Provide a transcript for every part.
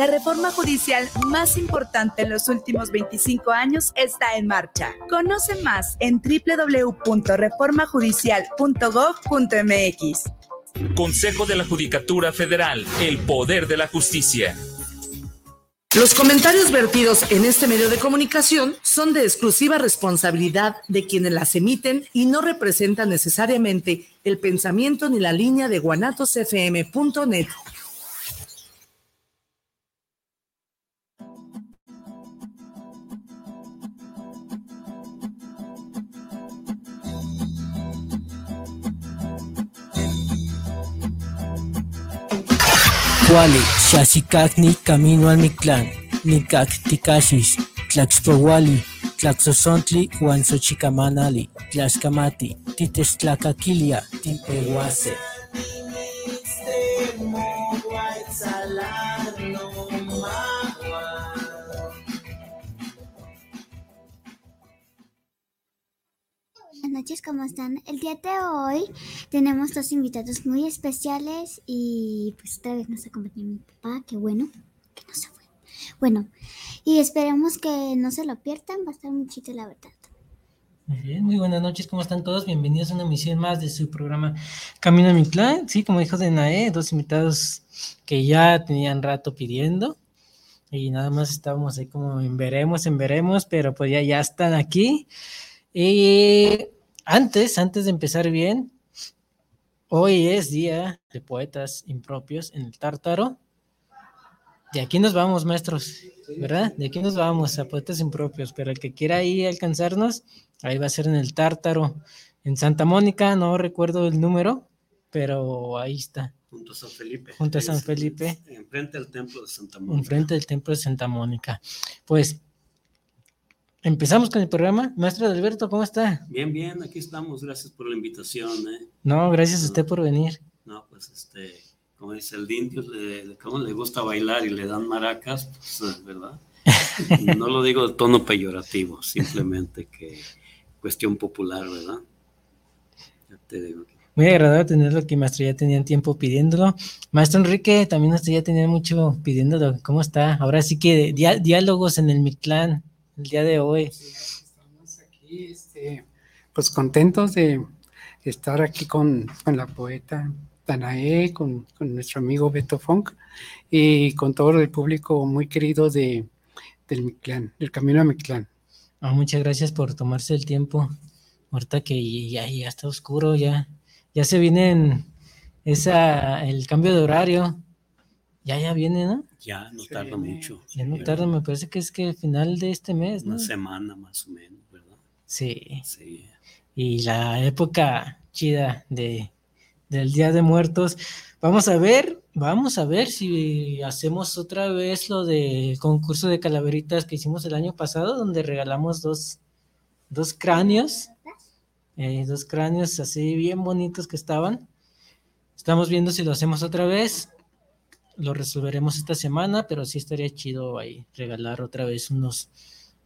La reforma judicial más importante en los últimos 25 años está en marcha. Conoce más en www.reformajudicial.gov.mx. Consejo de la Judicatura Federal, el poder de la justicia. Los comentarios vertidos en este medio de comunicación son de exclusiva responsabilidad de quienes las emiten y no representan necesariamente el pensamiento ni la línea de guanatosfm.net. Wali, Shashikakni, Camino al Mictlán, Nikak Tikashis, Tlaxpowali, Tlaxosontli, Huanzochicamanali, Tlaxcamati, Titestlacaquilia, Tipehuase. Noches, ¿cómo están? El día de hoy tenemos dos invitados muy especiales y pues esta vez nos acompaña mi papá, qué bueno, que no se fue. Bueno, y esperemos que no se lo pierdan, va a estar muy chido la verdad. Muy bien, muy buenas noches, ¿cómo están todos? Bienvenidos a una emisión más de su programa Camino a mi clan. Sí, como dijo de Nae, dos invitados que ya tenían rato pidiendo y nada más estábamos ahí como en veremos, en veremos, pero pues ya, ya están aquí. Y antes, antes de empezar bien, hoy es día de poetas impropios en el Tártaro. De aquí nos vamos, maestros, ¿verdad? De aquí nos vamos a poetas impropios, pero el que quiera ahí alcanzarnos, ahí va a ser en el Tártaro, en Santa Mónica, no recuerdo el número, pero ahí está. Junto a San Felipe. Junto a San Felipe. Enfrente del templo de Santa Mónica. Enfrente del templo de Santa Mónica. Pues Empezamos con el programa. Maestro Alberto, ¿cómo está? Bien, bien, aquí estamos. Gracias por la invitación. ¿eh? No, gracias a usted por venir. No, pues este, como dice el indio, como le gusta bailar y le dan maracas, pues, ¿verdad? no lo digo de tono peyorativo, simplemente que cuestión popular, ¿verdad? Ya te digo. Muy agradable tenerlo aquí, maestro. Ya tenían tiempo pidiéndolo. Maestro Enrique, también usted ya tenía mucho pidiéndolo. ¿Cómo está? Ahora sí que diálogos en el Mictlán el día de hoy. estamos aquí, este, pues contentos de estar aquí con, con la poeta Danae, con, con, nuestro amigo Beto Funk y con todo el público muy querido de, del Mictlán, del Camino a Mictlán. Ah, muchas gracias por tomarse el tiempo. Ahorita que ya, ya está oscuro, ya, ya se viene esa, el cambio de horario. Ya, ya viene, ¿no? Ya, no tarda mucho. Ya no tarda, me parece que es que final de este mes, ¿no? Una semana más o menos, ¿verdad? Sí. Sí. Y la época chida de, del Día de Muertos. Vamos a ver, vamos a ver si hacemos otra vez lo de concurso de calaveritas que hicimos el año pasado, donde regalamos dos, dos cráneos, eh, dos cráneos así bien bonitos que estaban. Estamos viendo si lo hacemos otra vez lo resolveremos esta semana, pero sí estaría chido ahí regalar otra vez unos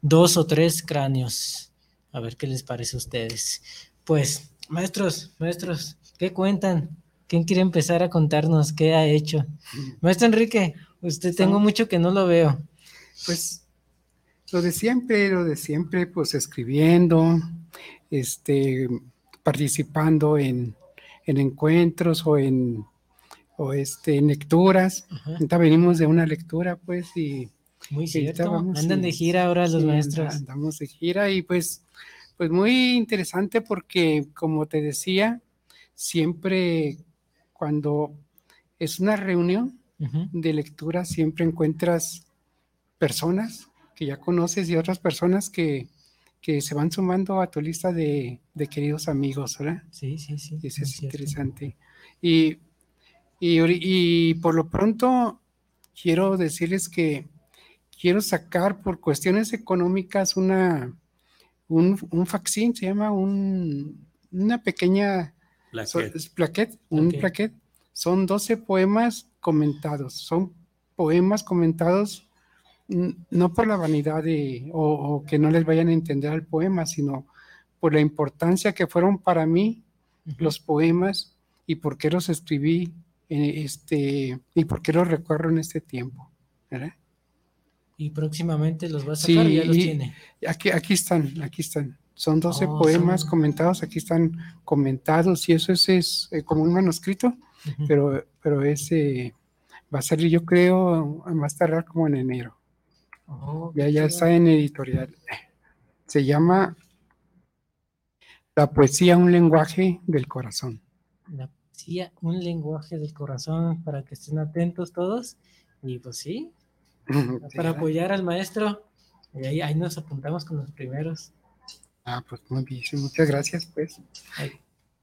dos o tres cráneos. A ver qué les parece a ustedes. Pues, maestros, maestros, ¿qué cuentan? ¿Quién quiere empezar a contarnos qué ha hecho? Maestro Enrique, usted tengo mucho que no lo veo. Pues lo de siempre, lo de siempre, pues escribiendo, este, participando en, en encuentros o en o este, lecturas. Ahorita venimos de una lectura, pues, y... Muy cierto, andan de gira ahora los maestros. Andamos de gira y pues, pues muy interesante porque, como te decía, siempre cuando es una reunión de lectura, siempre encuentras personas que ya conoces y otras personas que, que se van sumando a tu lista de, de queridos amigos, ¿verdad? Sí, sí, sí. Y eso es, interesante. Y y, por lo pronto quiero decirles que quiero sacar por cuestiones económicas una, un, un facsín, se llama un, una pequeña plaquette, un plaquet. Son 12 poemas comentados, son poemas comentados no por la vanidad de, o, que no les vayan a entender al poema, sino por la importancia que fueron para mí los poemas y por qué los escribí este, y por qué lo recuerdo en este tiempo. ¿verdad? Y próximamente los va a sacar, Sí, ya los tiene. Aquí, aquí están, aquí están. Son 12 Oh, poemas son- comentados, aquí están comentados y eso es, es, eh, como un manuscrito, pero, pero ese va a salir yo creo a más tardar como en enero. Oh, Ya, ya está en editorial. Se llama La poesía, un lenguaje del corazón. La poesía, un lenguaje del corazón para que estén atentos todos. Y pues sí, para apoyar al maestro. Y ahí, ahí nos apuntamos con los primeros. Ah, pues muy bien, muchas gracias, pues.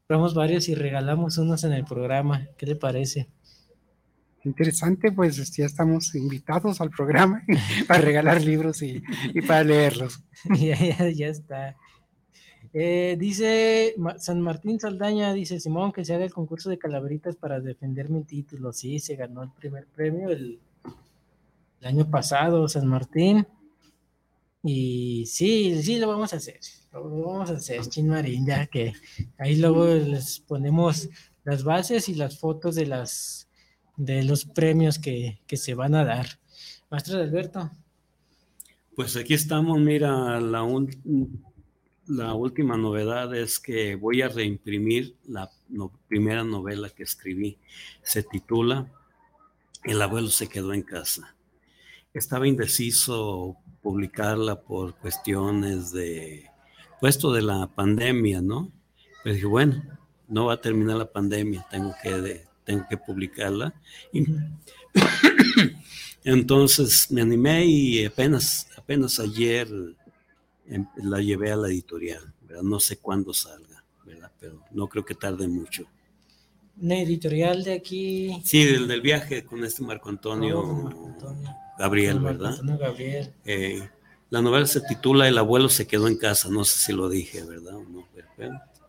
Compramos varios y regalamos unos en el programa. ¿Qué le parece? Interesante, pues ya estamos invitados al programa para regalar libros y, y para leerlos. ya, ya, ya está. Eh, dice San Martín Saldaña, dice Simón, que se haga el concurso de calaveritas para defender mi título. Sí, se ganó el primer premio el, año pasado, San Martín. Y sí, sí, lo vamos a hacer. Lo vamos a hacer, Chin Marín, ya que ahí luego les ponemos las bases y las fotos de las de los premios que, que se van a dar. Maestro Alberto. Pues aquí estamos, mira, la, un- la última novedad es que voy a reimprimir la no- primera novela que escribí. Se titula El abuelo se quedó en casa. Estaba indeciso publicarla por cuestiones de puesto de la pandemia, ¿no? Pero dije, bueno, no va a terminar la pandemia, tengo que, de- tengo que publicarla. Y entonces me animé y apenas, apenas ayer la llevé a la editorial, ¿verdad? No sé cuándo salga, ¿verdad? Pero no creo que tarde mucho. Una editorial de aquí. Sí, del, del viaje con este Marco Antonio, Oh, Marco Antonio. Gabriel, Marco ¿verdad? Antonio Gabriel. Eh, la novela se titula El abuelo se quedó en casa, no sé si lo dije, ¿verdad? O no,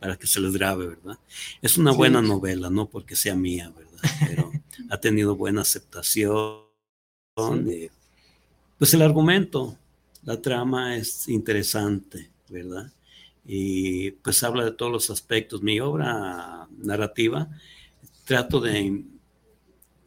para que se les grabe, ¿verdad? Es una Sí. buena novela, no porque sea mía, ¿verdad? Pero ha tenido buena aceptación. eh, pues el argumento, la trama es interesante, ¿verdad? Y pues habla de todos los aspectos. Mi obra narrativa trato de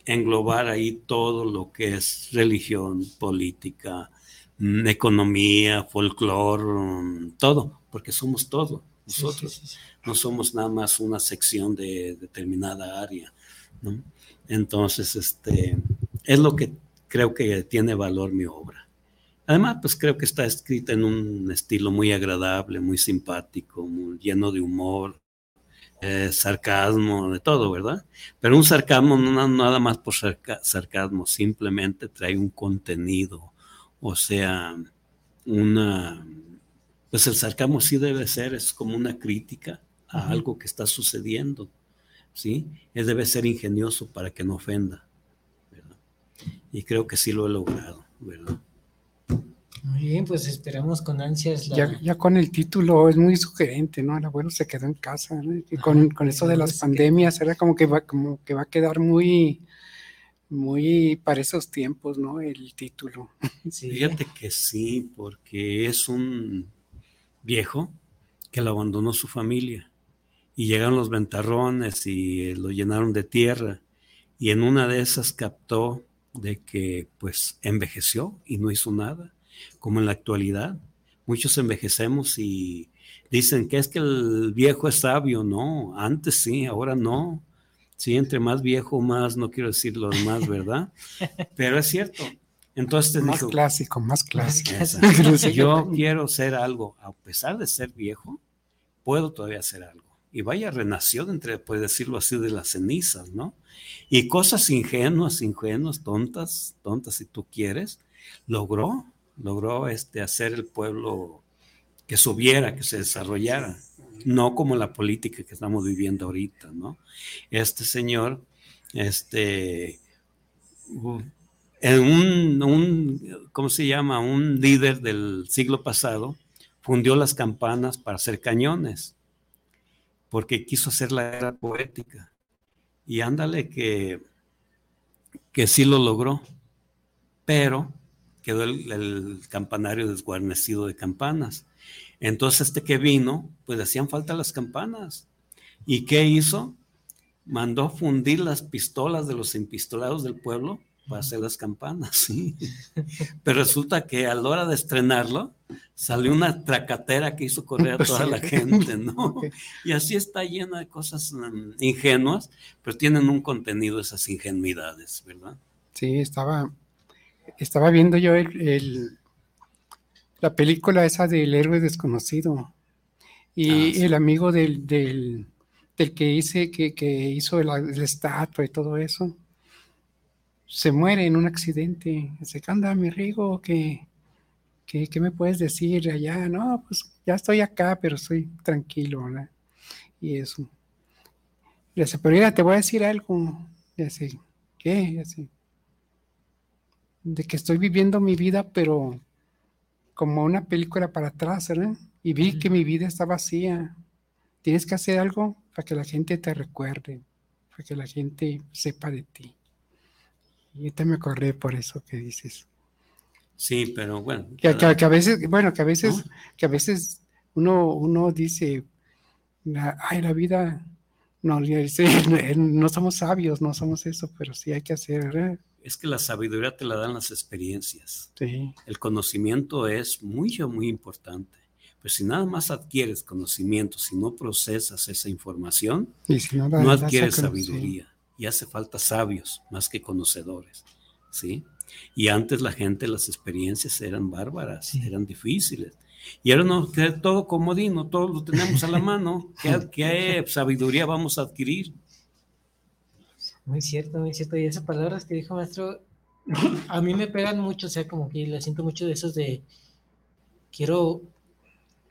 englobar ahí todo lo que es religión, política, mm, economía, folclore, mm, todo, porque somos todo. Nosotros sí, sí, sí. no somos nada más una sección de determinada área, ¿no? Entonces, este, es lo que creo que tiene valor mi obra. Además, pues creo que está escrita en un estilo muy agradable, muy simpático, muy lleno de humor, eh, sarcasmo, de todo, ¿verdad? Pero un sarcasmo no na- nada más por sarca- sarcasmo, simplemente trae un contenido, o sea, una, pues el sarcasmo sí debe ser, es como una crítica a algo que está sucediendo, ¿sí? Es debe ser ingenioso para que no ofenda, ¿verdad? Y creo que sí lo he logrado, ¿verdad? Bien, pues esperamos con ansias la. Ya, ya con el título es muy sugerente, ¿no? El abuelo se quedó en casa, ¿no? Y con, con eso de las pandemias, era como que va, como que va a quedar muy, muy para esos tiempos, ¿no? El título. Sí. Fíjate que sí, porque es un viejo que lo abandonó su familia y llegaron los ventarrones y lo llenaron de tierra y en una de esas captó de que pues envejeció y no hizo nada, como en la actualidad. Muchos envejecemos y dicen que es que el viejo es sabio, no, antes sí, ahora no. Sí, entre más viejo, más, no quiero decir lo demás, ¿verdad? Pero es cierto. Entonces Más dijo, clásico, más clásico. Si yo quiero ser algo, a pesar de ser viejo, puedo todavía hacer algo. Y vaya, renació entre, puedes decirlo así, de las cenizas, ¿no? Y cosas ingenuas, ingenuas, tontas, tontas si tú quieres, logró, logró este, hacer el pueblo que subiera, que se desarrollara, no como la política que estamos viviendo ahorita, ¿no? Este señor, este, en un, un, ¿cómo se llama? Un líder del siglo pasado fundió las campanas para hacer cañones, porque quiso hacer la guerra poética. Y ándale que, que sí lo logró, pero quedó el, el campanario desguarnecido de campanas. Entonces este que vino, pues hacían falta las campanas. ¿Y qué hizo? Mandó fundir las pistolas de los empistolados del pueblo para hacer las campanas, sí. Pero resulta que a la hora de estrenarlo, salió una tracatera que hizo correr a toda la gente, ¿no? Y así está llena de cosas mm, ingenuas, pero tienen un contenido esas ingenuidades, ¿verdad? Sí, estaba, estaba viendo yo el, la película esa del héroe desconocido y Ah, el amigo del, del, del que, hice, que, que hizo la, la estatua y todo eso se muere en un accidente. Dice, ¿qué onda, mi Rigo? ¿Qué, qué, qué me puedes decir allá? No, pues ya estoy acá, pero estoy tranquilo, ¿verdad? Y eso. Le dice, pero mira, te voy a decir algo. Le dice, ¿qué? Le dice, de que estoy viviendo mi vida, pero como una película para atrás, ¿verdad? Y vi que mi vida está vacía. Tienes que hacer algo para que la gente te recuerde, para que la gente sepa de ti. Y te me acordé por eso que dices. Sí, pero bueno. Que, que- que a veces, bueno, que a veces, ¿No? que a veces uno, uno dice, ay, la vida, no, no somos sabios, no somos eso, pero sí hay que hacer, ¿verdad? Es que la sabiduría te la dan las experiencias. Sí, El conocimiento es muy, muy importante. Pero si nada más adquieres conocimiento, si no procesas esa información, y si no, adquieres sabiduría. Y hace falta sabios más que conocedores. ¿sí? Y antes la gente, las experiencias eran bárbaras, Sí. eran difíciles. Y ahora no, todo comodino, todo lo tenemos a la mano. ¿Qué, qué sabiduría vamos a adquirir? Muy cierto, muy cierto. Y esas palabras que dijo maestro, a mí me pegan mucho, o sea, como que le siento mucho de esos de quiero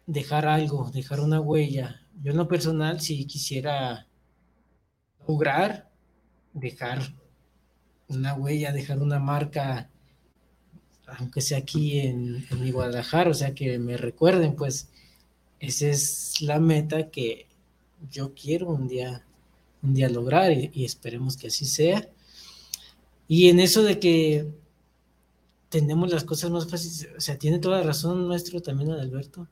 dejar algo, dejar una huella. Yo en lo personal, si quisiera lograr dejar una huella, dejar una marca, aunque sea aquí en, en Guadalajara, o sea, que me recuerden, pues esa es la meta que yo quiero un día un día lograr y, esperemos que así sea. Y en eso de que tenemos las cosas más fáciles, o sea, tiene toda la razón nuestro también Adalberto.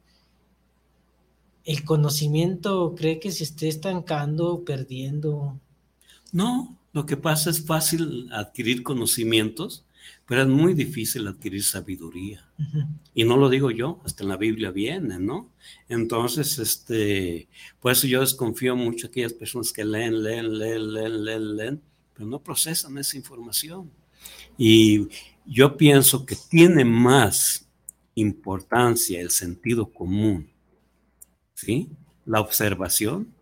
El conocimiento cree que se esté estancando, perdiendo. No, lo que pasa es fácil adquirir conocimientos, pero es muy difícil adquirir sabiduría. Ujú. Y no lo digo yo, hasta en la Biblia viene, ¿no? Entonces, este, por eso yo desconfío mucho de aquellas personas que leen, leen, leen, leen, leen, leen, pero no procesan esa información. Y yo pienso que tiene más importancia el sentido común, ¿sí? La observación,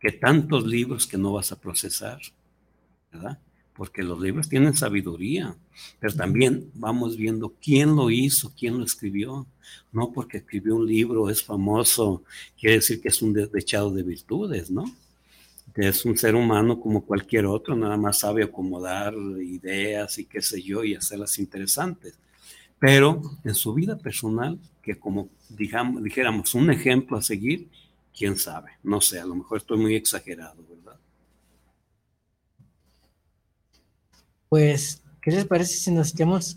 que tantos libros que no vas a procesar, ¿verdad? Porque los libros tienen sabiduría, pero también vamos viendo quién lo hizo, quién lo escribió. No porque escribió un libro, es famoso, quiere decir que es un dechado de virtudes, ¿no? Que es un ser humano como cualquier otro, nada más sabe acomodar ideas y qué sé yo, y hacerlas interesantes. Pero en su vida personal, que como digamos, dijéramos un ejemplo a seguir, quién sabe, no sé, a lo mejor estoy muy exagerado, ¿verdad? Pues, ¿qué les parece si nos echamos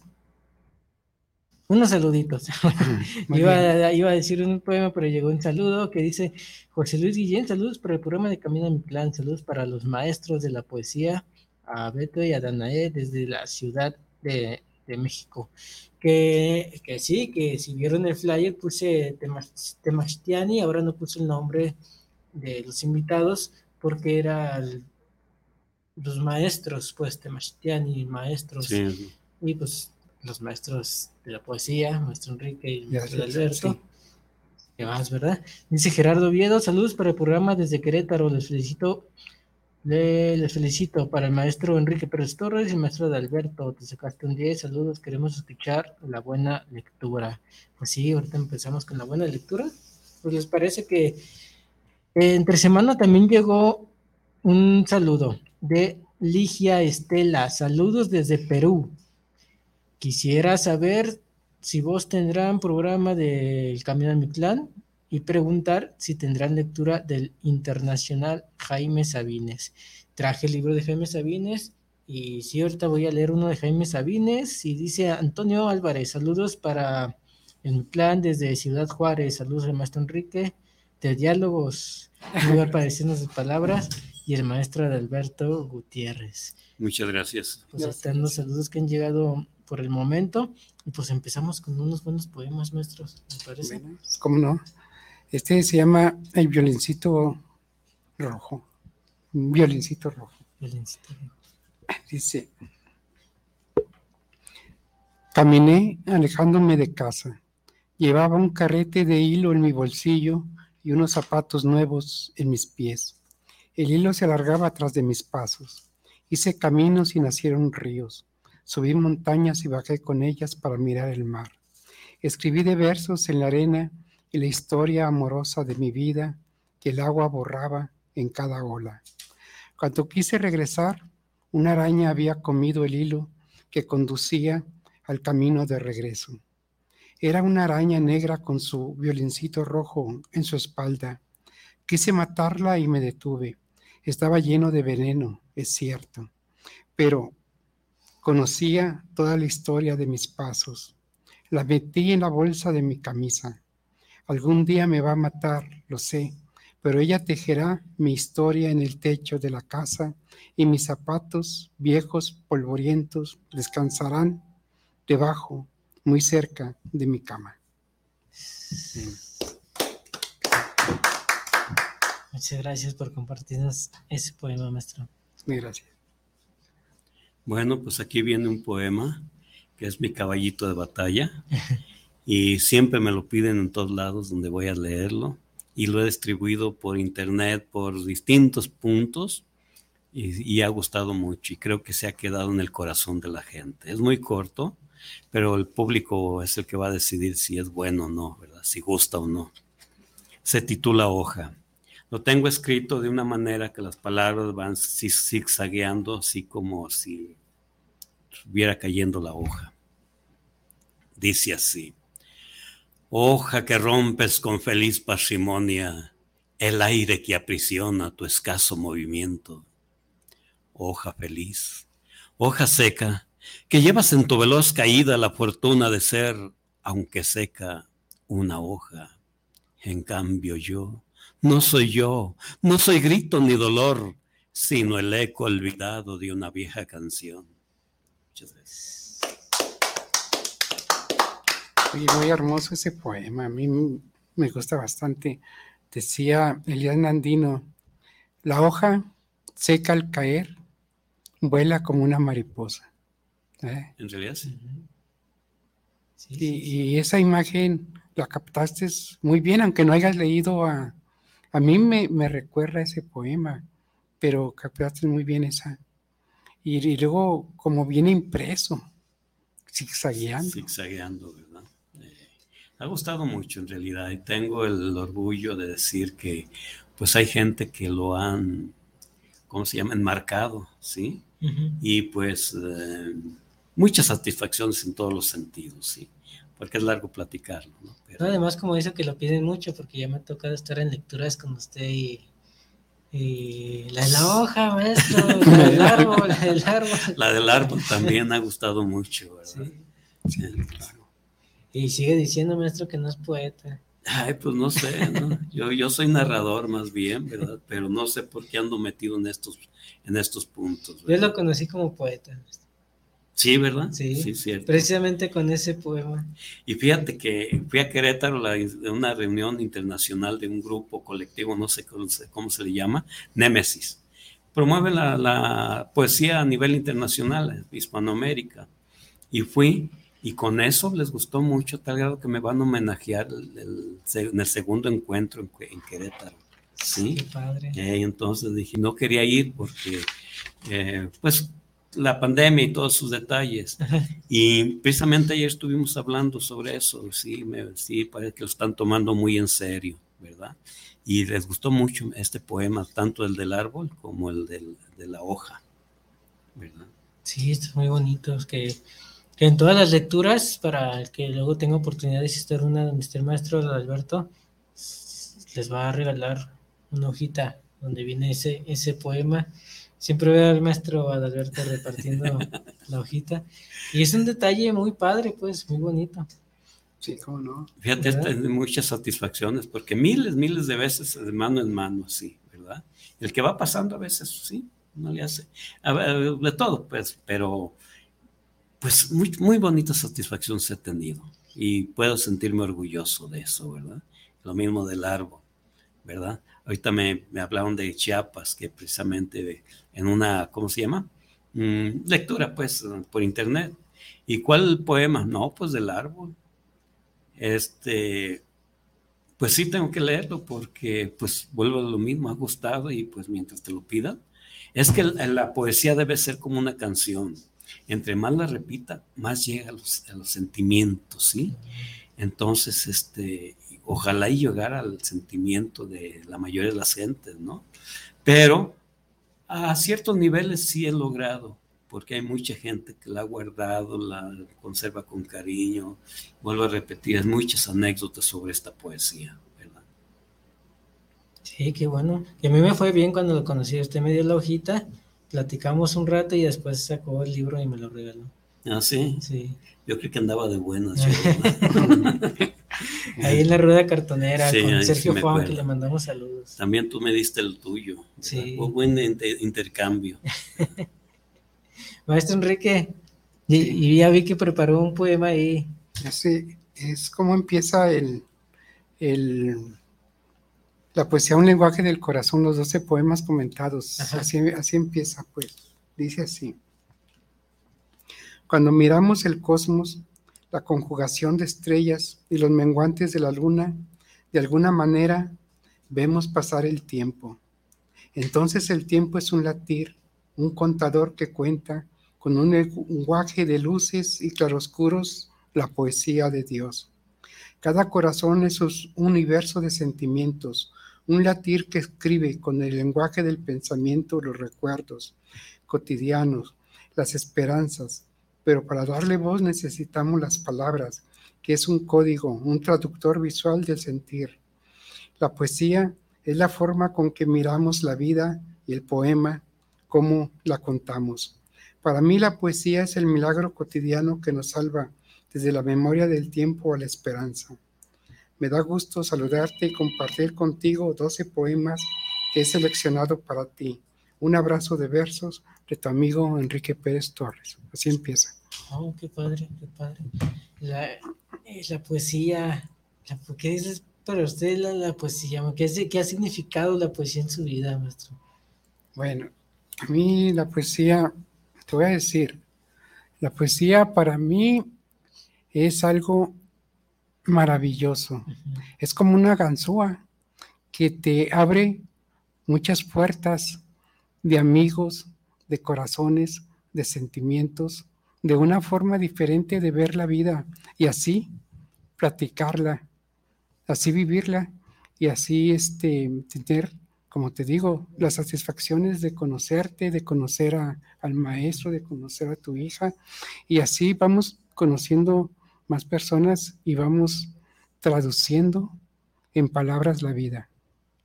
unos saluditos? Iba, a, iba a decir un poema, pero llegó un saludo que dice José Luis Guillén, saludos para el programa de Camino a mi Plan, saludos para los maestros de la poesía, a Beto y a Danae desde la Ciudad de, de México. Que, que sí, que si vieron el flyer puse Temas- Temastiani, ahora no puse el nombre de los invitados porque eran los maestros, pues Temastiani, maestros. Sí. Y pues los maestros de la poesía, maestro Enrique y maestro Alberto. sí. ¿Qué más, verdad? Dice Gerardo Viedo, saludos para el programa desde Querétaro, les felicito, le- les felicito para el maestro Enrique Pérez Torres y el maestro de Alberto, te sacaste un 10, saludos, queremos escuchar la buena lectura. Pues sí, ahorita empezamos con la buena lectura. Pues les parece que eh, entre semana también llegó un saludo de Ligia Estela, saludos desde Perú. Quisiera saber si vos tendrán programa del Camino al Mictlán y preguntar si tendrán lectura del internacional Jaime Sabines. Traje el libro de Jaime Sabines y sí, ahorita voy a leer uno de Jaime Sabines y dice Antonio Álvarez, saludos para el Mictlán desde Ciudad Juárez, saludos al maestro Enrique, de diálogos, para decirnos de palabras y el maestro Adalberto Gutiérrez. Muchas gracias. Pues están los saludos que han llegado por el momento. Y pues empezamos con unos buenos poemas, maestros, ¿me parece? Bueno, pues, ¿Cómo no? Este se llama El violincito rojo. Violincito rojo. Violincito. Dice, caminé alejándome de casa. Llevaba un carrete de hilo en mi bolsillo y unos zapatos nuevos en mis pies. El hilo se alargaba atrás de mis pasos. Hice caminos y nacieron ríos. Subí montañas y bajé con ellas para mirar el mar. Escribí de versos en la arena y la historia amorosa de mi vida que el agua borraba en cada ola. Cuando quise regresar, una araña había comido el hilo que conducía al camino de regreso. Era una araña negra con su violincito rojo en su espalda. Quise matarla y me detuve. Estaba lleno de veneno, es cierto, pero conocía toda la historia de mis pasos. La metí en la bolsa de mi camisa. Algún día me va a matar, lo sé, pero ella tejerá mi historia en el techo de la casa y mis zapatos viejos polvorientos descansarán debajo, muy cerca de mi cama. Muchas gracias por compartirnos ese poema, maestro. Gracias. Bueno, pues aquí viene un poema que es mi caballito de batalla y siempre me lo piden en todos lados donde voy a leerlo y lo he distribuido por internet por distintos puntos y, y ha gustado mucho y creo que se ha quedado en el corazón de la gente. Es muy corto, pero el público es el que va a decidir si es bueno o no, ¿verdad? Si gusta o no. Se titula Hoja. Lo tengo escrito de una manera que las palabras van zigzagueando, así como si estuviera cayendo la hoja. Dice así, hoja que rompes con feliz parsimonia el aire que aprisiona tu escaso movimiento. Hoja feliz, hoja seca, que llevas en tu veloz caída la fortuna de ser, aunque seca, una hoja. En cambio yo, no soy yo, no soy grito ni dolor, sino el eco olvidado de una vieja canción. Muchas gracias. Oye, muy hermoso ese poema, a mí me gusta bastante. Decía Elian Andino, la hoja seca al caer, vuela como una mariposa. ¿Eh? En realidad sí. Sí, Y, sí, y esa imagen la captaste muy bien, aunque no hayas leído a... A mí me, me recuerda ese poema, pero captaste muy bien esa. Y, y luego, como viene impreso, zigzagueando. Zigzagueando, ¿verdad? Eh, ha gustado mucho en realidad y tengo el orgullo de decir que pues hay gente que lo han, ¿cómo se llama? Enmarcado, ¿sí? Y pues eh, muchas satisfacciones en todos los sentidos, ¿sí? Porque es largo platicarlo, ¿no? Pero- No, además, como dice que lo piden mucho, porque ya me ha tocado estar en lecturas con usted y, y la de la hoja, maestro, la del árbol, la del árbol. La del árbol también ha gustado mucho, ¿verdad? Sí. Sí, claro. Y sigue diciendo, maestro, que no es poeta. Ay, pues no sé, ¿no? Yo, yo soy narrador más bien, ¿verdad? Pero no sé por qué ando metido en estos, en estos puntos. Yo lo conocí como poeta, maestro. Sí, ¿verdad? Sí. sí, cierto. precisamente con ese poema. Y fíjate que fui a Querétaro a una reunión internacional de un grupo colectivo, no sé cómo se, cómo se le llama, Némesis. Promueve la, la poesía a nivel internacional, Hispanoamérica. Y fui, y con eso les gustó mucho, tal grado que me van a homenajear el- el- en el segundo encuentro en, en Querétaro. Sí. Qué padre. Eh, entonces dije, no quería ir porque, eh, pues, la pandemia y todos sus detalles. Y precisamente ayer estuvimos hablando sobre eso, sí, me, sí, parece que lo están tomando muy en serio, ¿verdad? Y les gustó mucho este poema, tanto el del árbol como el del- de la hoja, ¿verdad? Sí, está muy bonito. Es que, que en todas las lecturas, para el que luego tenga oportunidad de asistir una donde esté el maestro Alberto, les va a regalar una hojita donde viene ese, ese poema. Siempre veo al maestro Adalberto repartiendo la hojita. Y es un detalle muy padre, pues, muy bonito. Sí, cómo no. Fíjate, esta es de muchas satisfacciones, porque miles, miles de veces de mano en mano, así, ¿verdad? El que va pasando a veces, sí, no le hace, de todo, pues, pero pues muy, muy bonita satisfacción se ha tenido y puedo sentirme orgulloso de eso, ¿verdad? Lo mismo del árbol, ¿verdad? Ahorita me, me hablaron de Chiapas, que precisamente en una, ¿cómo se llama? Mm, lectura, pues, por internet. ¿Y cuál poema? No, pues del árbol. Este, pues sí tengo que leerlo porque, pues, vuelvo a lo mismo, ha gustado y pues mientras te lo pidan. Es que la poesía debe ser como una canción. Entre más la repita, más llega a los, sentimientos, ¿sí? Entonces, este, ojalá y llegara al sentimiento de la mayoría de las gentes, ¿no? Pero a ciertos niveles sí he logrado, porque hay mucha gente que la ha guardado, la conserva con cariño. Vuelvo a repetir, hay muchas anécdotas sobre esta poesía. Sí, qué bueno. Y a mí me fue bien cuando lo conocí. Usted me dio la hojita, platicamos un rato y después sacó el libro y me lo regaló. Ah, sí. Sí. Yo creo que andaba de buenas. Ahí en la rueda cartonera con Sergio Juan, que le mandamos saludos. También tú me diste el tuyo. Sí. Fue buen intercambio. Maestro Enrique, y, ya vi que preparó un poema ahí. Sí, es como empieza el, el la poesía Un lenguaje del corazón, los 12 poemas comentados. Así, así empieza, pues. Dice así. Cuando miramos el cosmos, la conjugación de estrellas y los menguantes de la luna, de alguna manera vemos pasar el tiempo. Entonces el tiempo es un latir, un contador que cuenta con un lenguaje de luces y claroscuros la poesía de Dios. Cada corazón es un universo de sentimientos, un latir que escribe con el lenguaje del pensamiento los recuerdos cotidianos, las esperanzas, pero para darle voz necesitamos las palabras, que es un código, un traductor visual del sentir. La poesía es la forma con que miramos la vida y el poema, cómo la contamos. Para mí la poesía es el milagro cotidiano que nos salva desde la memoria del tiempo a la esperanza. Me da gusto saludarte y compartir contigo 12 poemas que he seleccionado para ti. Un abrazo de versos de tu amigo Enrique Pérez Torres. Así empieza. Oh, qué padre, qué padre. La, eh, poesía, ¿qué dices para usted la, poesía? ¿Qué, ¿Qué ha significado la poesía en su vida, maestro? Bueno, a mí la poesía, te voy a decir, la poesía para mí es algo maravilloso. Es como una ganzúa que te abre muchas puertas de amigos, de corazones, de sentimientos, de una forma diferente de ver la vida y así practicarla, así vivirla y así este, tener, como te digo, las satisfacciones de conocerte, de conocer al maestro, de conocer a tu hija y así vamos conociendo más personas y vamos traduciendo en palabras la vida.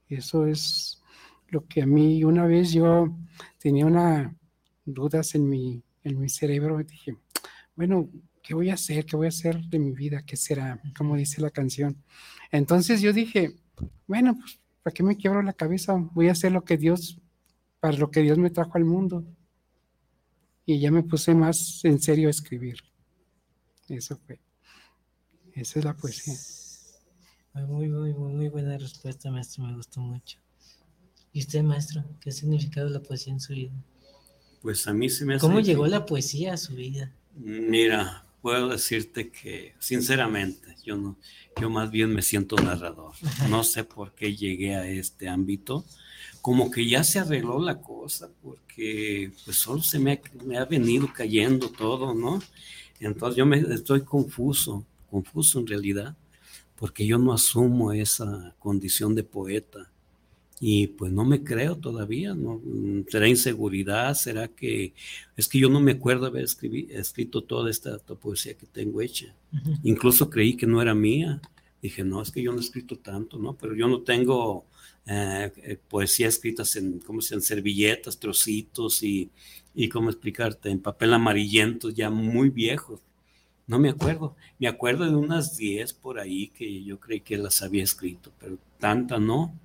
Eso es lo que a mí una vez yo tenía una dudas en mi en mi cerebro y dije, bueno, ¿qué voy a hacer? ¿Qué voy a hacer de mi vida? ¿Qué será? Como dice la canción. Entonces yo dije, bueno, pues, ¿para qué me quiebro la cabeza? Voy a hacer lo que Dios, para lo que Dios me trajo al mundo. Y ya me puse más en serio a escribir. Eso fue. Esa es la poesía. Muy, muy, muy, muy buena respuesta, maestro. Me gustó mucho. ¿Y usted, maestro? ¿Qué ha significado la poesía en su vida? Pues a mí se me hace... ¿Cómo llegó la poesía a su vida? Mira, puedo decirte que sinceramente, yo no, yo más bien me siento narrador. No sé por qué llegué a este ámbito. Como que ya se arregló la cosa, porque pues solo se me ha, me ha venido cayendo todo, ¿no? Entonces yo me estoy confuso, confuso en realidad, porque yo no asumo esa condición de poeta y pues no me creo todavía, ¿no? Mm, ¿Será inseguridad? ¿Será que es que yo no me acuerdo haber escrito toda esta, poesía que tengo hecha? Incluso creí que no era mía. Dije, no, es que yo no he escrito tanto, ¿no? Pero yo no tengo eh, eh, poesía escritas en, ¿cómo se en servilletas, trocitos y, y, ¿cómo explicarte? En papel amarillento ya muy viejos. No me acuerdo. Me acuerdo de unas 10 por ahí que yo creí que las había escrito, pero tanta no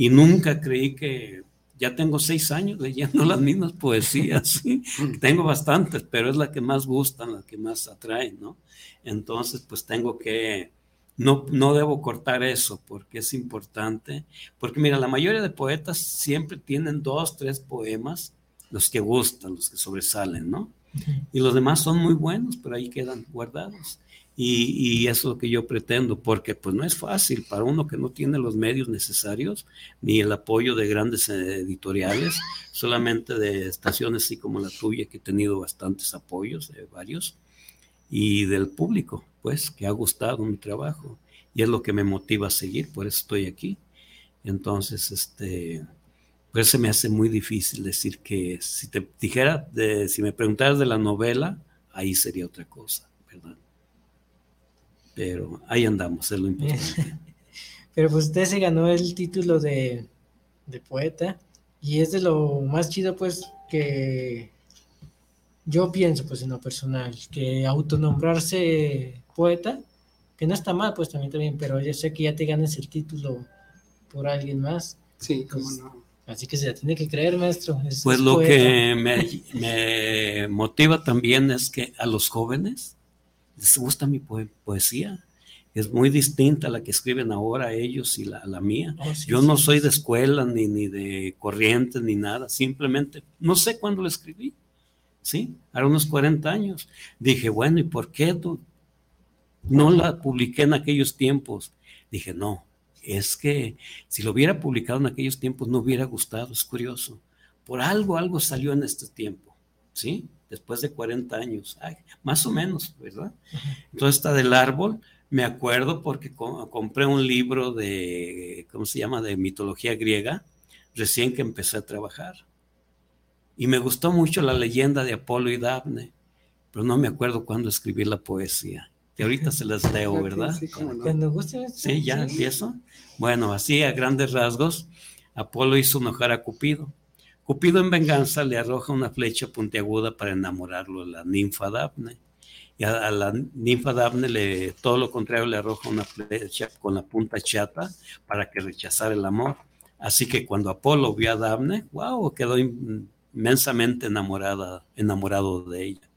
y nunca creí que ya tengo seis años leyendo las mismas poesías, tengo bastantes, pero es la que más gustan, la que más atraen, ¿no? Entonces, pues tengo que, no, no debo cortar eso porque es importante, porque mira, la mayoría de poetas siempre tienen dos, tres poemas, los que gustan, los que sobresalen, ¿no? Y los demás son muy buenos, pero ahí quedan guardados. Y, eso es lo que yo pretendo, porque pues no es fácil para uno que no tiene los medios necesarios, ni el apoyo de grandes editoriales, solamente de estaciones así como la tuya, que he tenido bastantes apoyos de varios, y del público, pues, que ha gustado mi trabajo. Y es lo que me motiva a seguir, por eso estoy aquí. Entonces, este, pues se me hace muy difícil decir que si te dijera, de, si me preguntaras de la novela, ahí sería otra cosa, ¿verdad? Pero ahí andamos, es lo importante. pero pues usted se ganó el título de, poeta y es de lo más chido pues que yo pienso pues en lo personal, que autonombrarse poeta, que no está mal pues también también, pero yo sé que ya te ganas el título por alguien más. Sí, cómo pues, no. Así que se la tiene que creer, maestro. pues lo que me, me, motiva también es que a los jóvenes les gusta mi poesía. Es muy distinta a la que escriben ahora ellos y la, la mía. Oh, Yo no soy de escuela ni, ni de corriente ni nada, simplemente no sé cuándo la escribí. ¿Sí? Hace unos 40 años. Dije, bueno, ¿y por qué no la publiqué en aquellos tiempos? Dije, no, es que si lo hubiera publicado en aquellos tiempos no hubiera gustado, es curioso. Por algo, algo salió en este tiempo, ¿sí? Después de 40 años, más o menos, ¿verdad? Entonces está del árbol, me acuerdo porque compré un libro de, ¿cómo se llama?, de mitología griega, recién que empecé a trabajar. Y me gustó mucho la leyenda de Apolo y Dafne, pero no me acuerdo cuándo escribí la poesía. Que ahorita se las leo, ¿verdad? Sí, Cuando guste. Sí, ya empiezo. Bueno, así a grandes rasgos, Apolo hizo enojar a Cupido Cupido en venganza le arroja una flecha puntiaguda para enamorarlo a la ninfa Dafne. Y a, la ninfa Dafne le, todo lo contrario le arroja una flecha con la punta chata para que rechazara el amor. Así que cuando Apolo vio a Dafne, wow, quedó inmensamente enamorada, enamorado de ella.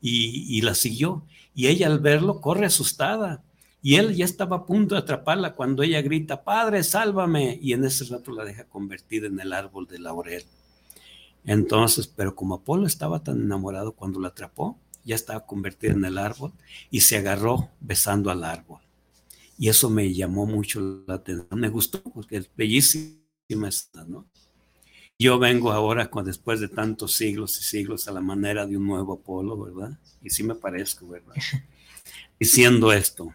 Y, y la siguió. Y ella al verlo corre asustada. Y él ya estaba a punto de atraparla cuando ella grita, Padre, sálvame. Y en ese rato la deja convertida en el árbol de laurel. Entonces, pero como Apolo estaba tan enamorado cuando la atrapó, ya estaba convertido en el árbol y se agarró besando al árbol. Y eso me llamó mucho la atención, me gustó porque es bellísima esta, ¿no? Yo vengo ahora, con, después de tantos siglos y siglos, a la manera de un nuevo Apolo, ¿verdad? Y sí me parezco, ¿verdad? Diciendo esto.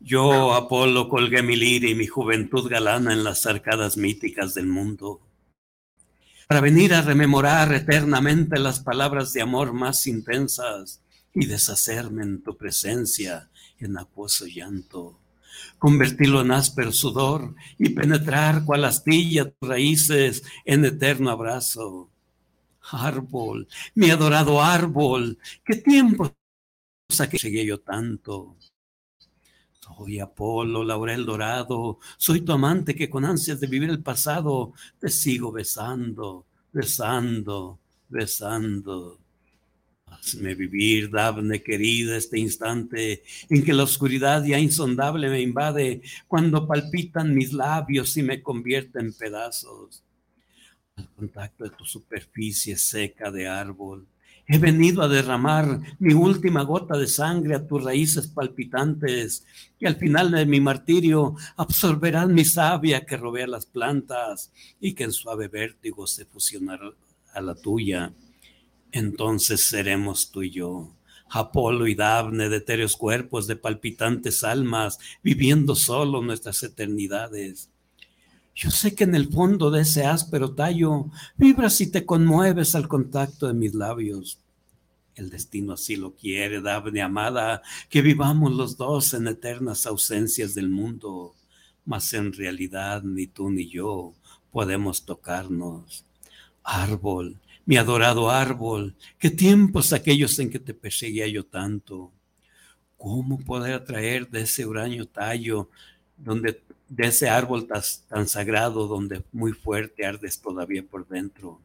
Yo, Apolo, colgué mi lira y mi juventud galana en las arcadas míticas del mundo para venir a rememorar eternamente las palabras de amor más intensas y deshacerme en tu presencia en acuoso llanto, convertirlo en áspero sudor y penetrar cual astilla tus raíces en eterno abrazo. Árbol, mi adorado árbol, qué tiempo que llegué yo tanto. Soy Apolo, laurel dorado, soy tu amante que con ansias de vivir el pasado te sigo besando, besando, besando. Hazme vivir, Dafne querida, este instante en que la oscuridad ya insondable me invade, cuando palpitan mis labios y me convierte en pedazos. Al contacto de tu superficie seca de árbol, He venido a derramar mi última gota de sangre a tus raíces palpitantes, y al final de mi martirio absorberán mi savia que rodea las plantas y que en suave vértigo se fusionará a la tuya. Entonces seremos tú y yo, Apolo y Dafne de etéreos cuerpos, de palpitantes almas, viviendo solo nuestras eternidades. Yo sé que en el fondo de ese áspero tallo vibras y te conmueves al contacto de mis labios. El destino así lo quiere, Daphne amada, que vivamos los dos en eternas ausencias del mundo, mas en realidad ni tú ni yo podemos tocarnos. Árbol, mi adorado árbol, qué tiempos aquellos en que te perseguía yo tanto. ¿Cómo poder atraer de ese huraño tallo donde de ese árbol tan, sagrado, donde muy fuerte ardes todavía por dentro,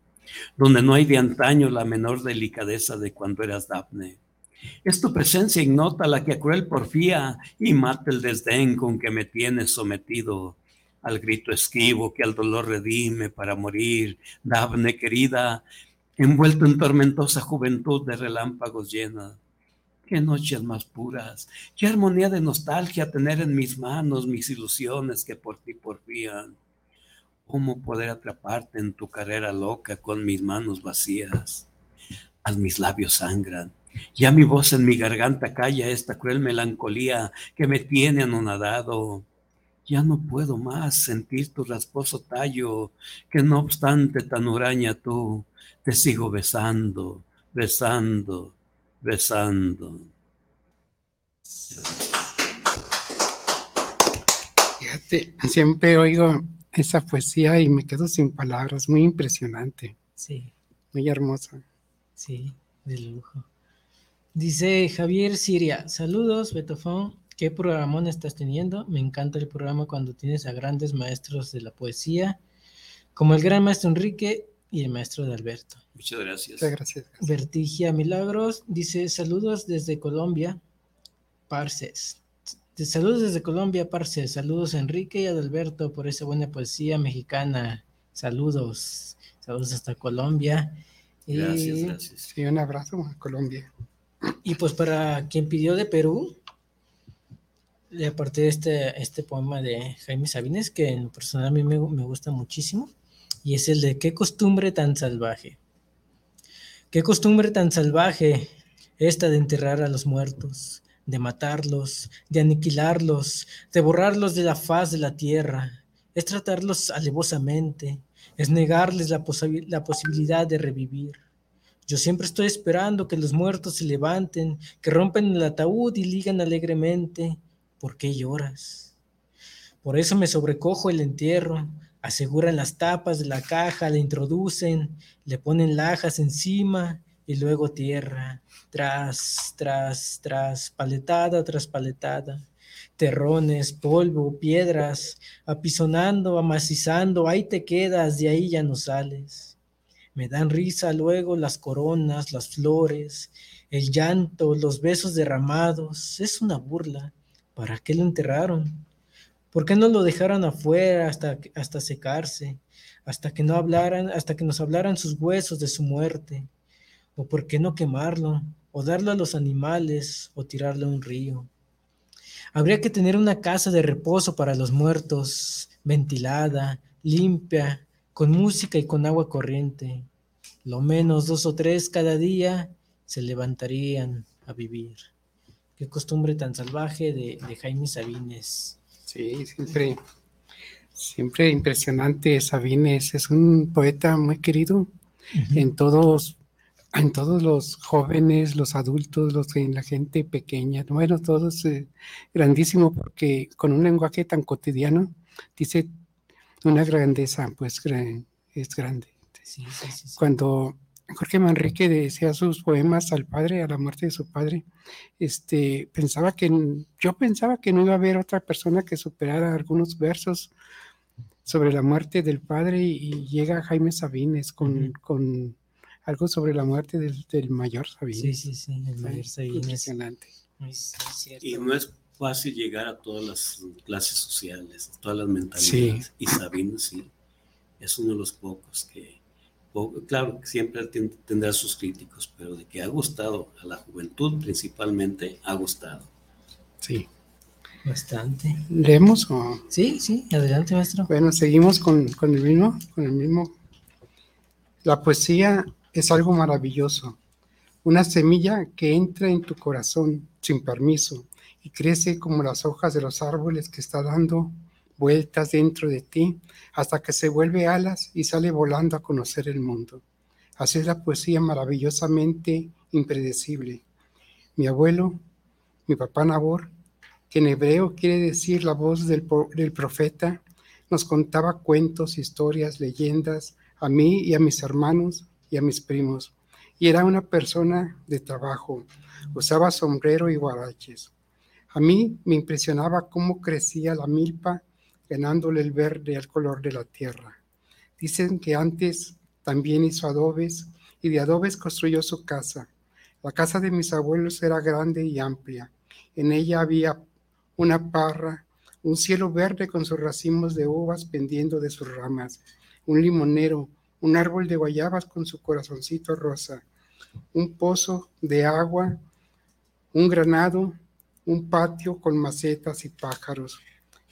donde no hay de antaño la menor delicadeza de cuando eras Dafne. Es tu presencia ignota la que a cruel porfía y mata el desdén con que me tienes sometido al grito esquivo que al dolor redime para morir, Dafne querida, envuelto en tormentosa juventud de relámpagos llena. Qué noches más puras, qué armonía de nostalgia tener en mis manos mis ilusiones que por ti porfían. ¿Cómo poder atraparte en tu carrera loca con mis manos vacías? A mis labios sangran, ya mi voz en mi garganta calla esta cruel melancolía que me tiene anonadado. Ya no puedo más sentir tu rasposo tallo, que no obstante tan huraña tú, te sigo besando, besando, besando. Fíjate, siempre oigo esa poesía y me quedo sin palabras, muy impresionante. Sí. Muy hermosa. Sí, de lujo. Dice Javier Siria, saludos, Betofón. ¿Qué programón estás teniendo? Me encanta el programa cuando tienes a grandes maestros de la poesía, como el gran maestro Enrique y el maestro de Alberto. Muchas gracias. Muchas gracias. Vertigia Milagros dice saludos desde Colombia, Parces. Saludos desde Colombia, Parces. Saludos a Enrique y a Alberto por esa buena poesía mexicana. Saludos. Saludos hasta Colombia. Gracias, Y- gracias. Sí, un abrazo a Colombia. Y pues para quien pidió de Perú, le aparté este, este poema de Jaime Sabines, que en personal a mí me, me gusta muchísimo, y es el de ¿Qué costumbre tan salvaje? ¿Qué costumbre tan salvaje esta de enterrar a los muertos, de matarlos, de aniquilarlos, de borrarlos de la faz de la tierra? Es tratarlos alevosamente, es negarles la, posi- la posibilidad de revivir. Yo siempre estoy esperando que los muertos se levanten, que rompen el ataúd y ligan alegremente. ¿Por qué lloras? Por eso me sobrecojo el entierro. Aseguran las tapas de la caja, la introducen, le ponen lajas encima y luego tierra, tras, tras, tras, paletada tras paletada. Terrones, polvo, piedras, apisonando, amacizando, ahí te quedas, de ahí ya no sales. Me dan risa luego las coronas, las flores, el llanto, los besos derramados. Es una burla. ¿Para qué lo enterraron? ¿Por qué no lo dejaron afuera hasta, hasta secarse? Hasta que no hablaran, hasta que nos hablaran sus huesos de su muerte. ¿O por qué no quemarlo? ¿O darlo a los animales? ¿O tirarlo a un río? Habría que tener una casa de reposo para los muertos, ventilada, limpia, con música y con agua corriente. Lo menos dos o tres cada día se levantarían a vivir. Qué costumbre tan salvaje de, de Jaime Sabines. Sí, siempre, siempre impresionante Sabines. Es un poeta muy querido en todos, en todos los jóvenes, los adultos, los, en la gente pequeña. Bueno, todos eh, grandísimo porque con un lenguaje tan cotidiano dice una grandeza, pues es grande. Sí, sí, sí. Cuando Jorge Manrique decía sus poemas al padre, a la muerte de su padre, este, pensaba que, yo pensaba que no iba a haber otra persona que superara algunos versos sobre la muerte del padre y, y llega Jaime Sabines con, con algo sobre la muerte del, del mayor Sí, Sabines. sí, sí, el mayor Sabines. Impresionante. Muy- sí, es cierto. Y no es fácil llegar a todas las clases sociales, a todas las mentalidades. Y Sabines sí, es uno de los pocos que, po- claro, que siempre ten- tendrá sus críticos, pero de que ha gustado a la juventud principalmente, ha gustado. Sí. Bastante. ¿Leemos o...? Sí, sí, adelante, maestro. Bueno, seguimos con, con el mismo, con el mismo. La poesía es algo maravilloso, una semilla que entra en tu corazón sin permiso y crece como las hojas de los árboles que está dando vueltas dentro de ti hasta que se vuelve alas y sale volando a conocer el mundo. Así es la poesía maravillosamente impredecible. Mi abuelo, mi papá Nabor, que en hebreo quiere decir la voz del, profeta, nos contaba cuentos, historias, leyendas a mí y a mis hermanos y a mis primos. Y era una persona de trabajo, usaba sombrero y guaraches. A mí me impresionaba cómo crecía la milpa, ganándole el verde al color de la tierra. Dicen que antes también hizo adobes y de adobes construyó su casa. La casa de mis abuelos era grande y amplia. En ella había una parra, un cielo verde con sus racimos de uvas pendiendo de sus ramas, un limonero, un árbol de guayabas con su corazoncito rosa, un pozo de agua, un granado, un patio con macetas y pájaros.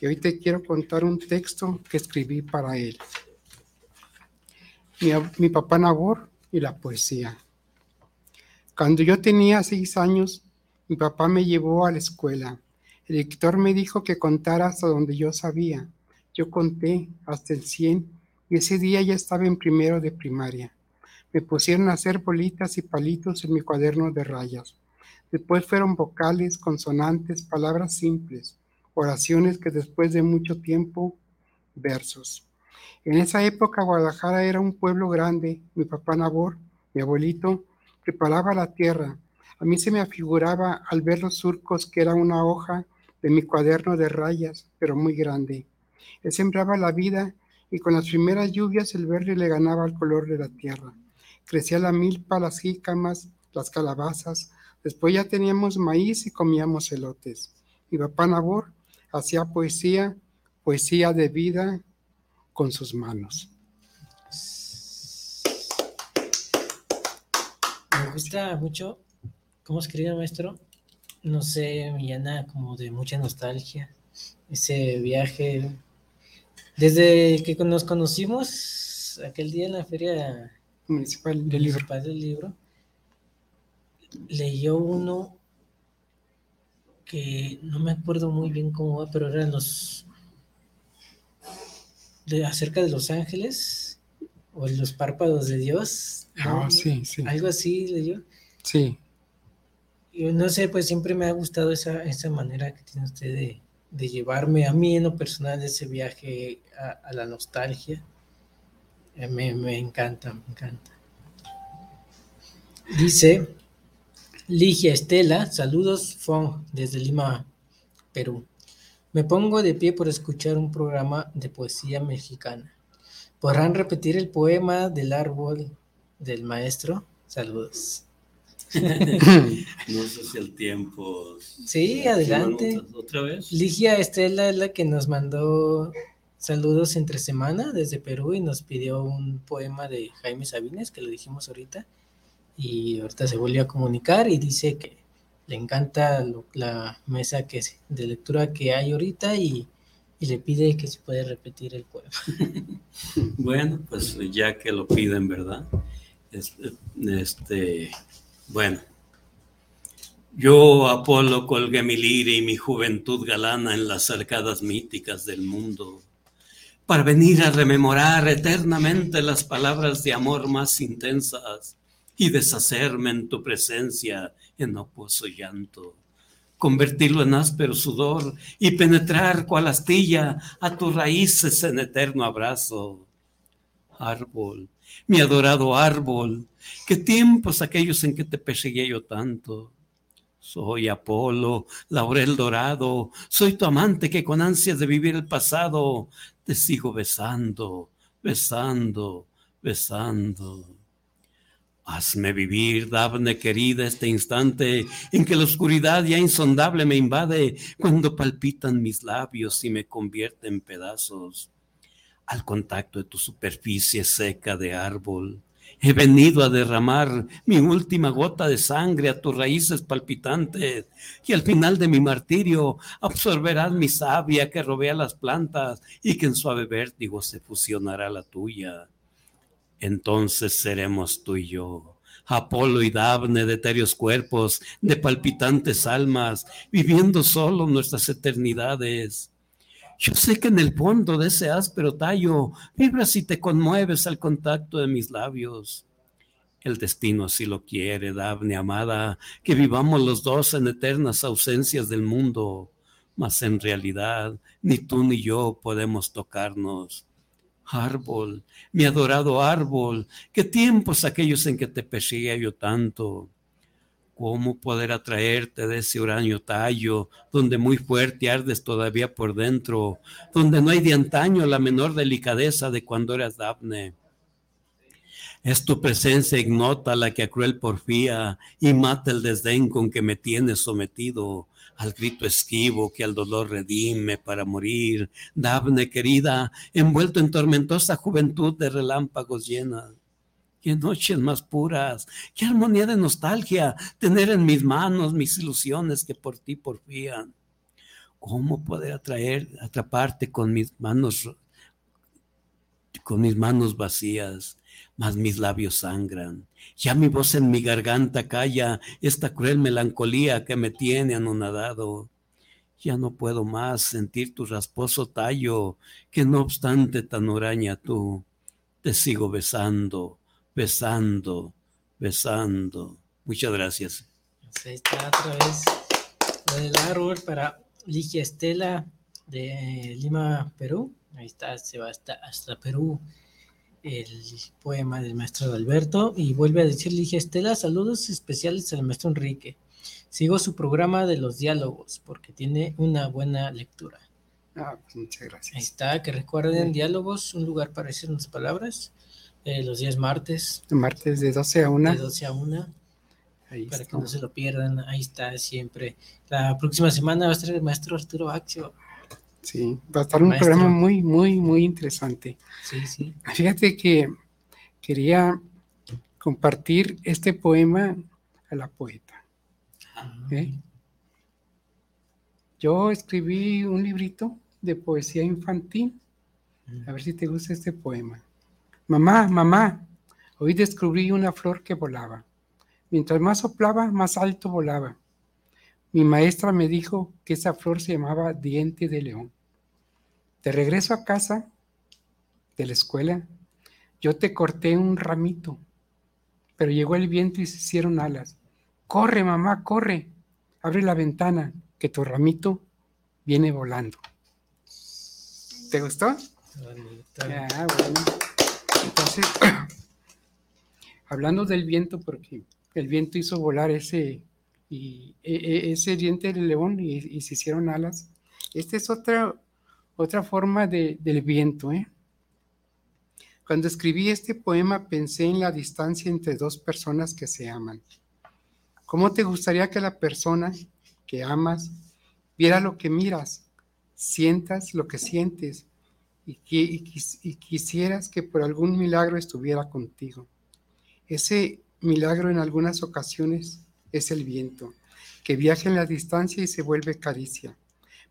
Y hoy te quiero contar un texto que escribí para él. Mi, papá Nabor y la poesía. Cuando yo tenía seis años, mi papá me llevó a la escuela. El director me dijo que contara hasta donde yo sabía. Yo conté hasta el 100 y ese día ya estaba en primero de primaria. Me pusieron a hacer bolitas y palitos en mi cuaderno de rayas. Después fueron vocales, consonantes, palabras simples, oraciones que después de mucho tiempo, versos. En esa época Guadalajara era un pueblo grande. Mi papá Nabor, mi abuelito, preparaba la tierra. A mí se me afiguraba al ver los surcos que era una hoja de mi cuaderno de rayas, pero muy grande. Él sembraba la vida y con las primeras lluvias el verde le ganaba el color de la tierra. Crecía la milpa, las jícamas, las calabazas, Después ya teníamos maíz y comíamos elotes. Mi papá Nabor hacía poesía, poesía de vida con sus manos. Me gusta mucho cómo escribe maestro. No sé, me llena como de mucha nostalgia. Ese viaje. Desde que nos conocimos aquel día en la feria municipal del libro. Municipal del libro leyó uno que no me acuerdo muy bien cómo va, pero eran los de acerca de los ángeles o los párpados de Dios. Ah, sí, sí. Algo así leyó. Sí. Yo no sé, pues siempre me ha gustado esa, esa manera que tiene usted de, de llevarme a mí en lo personal ese viaje a, la nostalgia. Eh, me, me encanta, me encanta. Dice, Ligia Estela, saludos Fong desde Lima, Perú. Me pongo de pie por escuchar un programa de poesía mexicana. ¿Podrán repetir el poema del árbol del maestro? Saludos. no sé si el tiempo. Sí, adelante. ¿Otra vez? Ligia Estela es la que nos mandó saludos entre semana desde Perú y nos pidió un poema de Jaime Sabines, que lo dijimos ahorita y ahorita se volvió a comunicar y dice que le encanta la mesa que de lectura que hay ahorita y, le pide que se puede repetir el poema. bueno, pues ya que lo piden, ¿verdad? Este, bueno, yo, Apolo, colgué mi lira y mi juventud galana en las arcadas míticas del mundo, para venir a rememorar eternamente las palabras de amor más intensas y deshacerme en tu presencia en oposo llanto. Convertirlo en áspero sudor y penetrar cual astilla a tus raíces en eterno abrazo. Árbol, mi adorado árbol, qué tiempos aquellos en que te perseguía yo tanto. Soy Apolo, laurel dorado, soy tu amante que con ansias de vivir el pasado te sigo besando, besando, besando. Hazme vivir, Dafne querida, este instante en que la oscuridad ya insondable me invade cuando palpitan mis labios y me convierte en pedazos. Al contacto de tu superficie seca de árbol, he venido a derramar mi última gota de sangre a tus raíces palpitantes y al final de mi martirio absorberás mi savia que robé a las plantas y que en suave vértigo se fusionará la tuya entonces seremos tú y yo. Apolo y Dafne de etéreos cuerpos, de palpitantes almas, viviendo solo nuestras eternidades. Yo sé que en el fondo de ese áspero tallo vibras y te conmueves al contacto de mis labios. El destino así lo quiere, Dafne amada, que vivamos los dos en eternas ausencias del mundo, mas en realidad ni tú ni yo podemos tocarnos árbol, mi adorado árbol, qué tiempos aquellos en que te perseguía yo tanto. ¿Cómo poder atraerte de ese uranio tallo, donde muy fuerte ardes todavía por dentro, donde no hay de antaño la menor delicadeza de cuando eras Dafne? Es tu presencia ignota la que a cruel porfía y mata el desdén con que me tienes sometido al grito esquivo que al dolor redime para morir. Dafne querida, envuelto en tormentosa juventud de relámpagos llena. Qué noches más puras, qué armonía de nostalgia tener en mis manos mis ilusiones que por ti porfían. ¿Cómo poder atraer, atraparte con mis manos, con mis manos vacías? Mas mis labios sangran. Ya mi voz en mi garganta calla esta cruel melancolía que me tiene anonadado. Ya no puedo más sentir tu rasposo tallo, que no obstante tan huraña tú, te sigo besando, besando, besando. Muchas gracias. Pues ahí está otra vez del árbol para Ligia Estela de Lima, Perú. Ahí está, se va hasta, hasta Perú el poema del maestro Alberto y vuelve a decir Ligia Estela, saludos especiales al maestro Enrique. Sigo su programa de los diálogos porque tiene una buena lectura. Ah, pues muchas gracias. Ahí está, que recuerden diálogos, un lugar para decir unas palabras, eh, los días martes. Martes de 12 a 1. De 12 a 1. Ahí para que no se lo pierdan, ahí está siempre. La próxima semana va a estar el maestro Arturo Axio Sí, va a estar un programa muy, muy, muy interesante. Sí, sí. Fíjate que quería compartir este poema a la poeta. Ah. ¿eh? Yo escribí un librito de poesía infantil. A ver si te gusta este poema. Mamá, mamá, hoy descubrí una flor que volaba. Mientras más soplaba, más alto volaba. Mi maestra me dijo que esa flor se llamaba diente de león. De regreso a casa de la escuela, yo te corté un ramito, pero llegó el viento y se hicieron alas. Corre, mamá, corre. Abre la ventana, que tu ramito viene volando. ¿Te gustó? Ah, bueno. Entonces, hablando del viento, porque el viento hizo volar ese, y, e, e, ese diente del león y, y, se hicieron alas. Esta es otra, otra forma de, del viento. ¿eh? Cuando escribí este poema pensé en la distancia entre dos personas que se aman. ¿Cómo te gustaría que la persona que amas viera lo que miras, sientas lo que sientes y, quisieras que por algún milagro estuviera contigo? Ese milagro en algunas ocasiones es el viento, que viaja en la distancia y se vuelve caricia.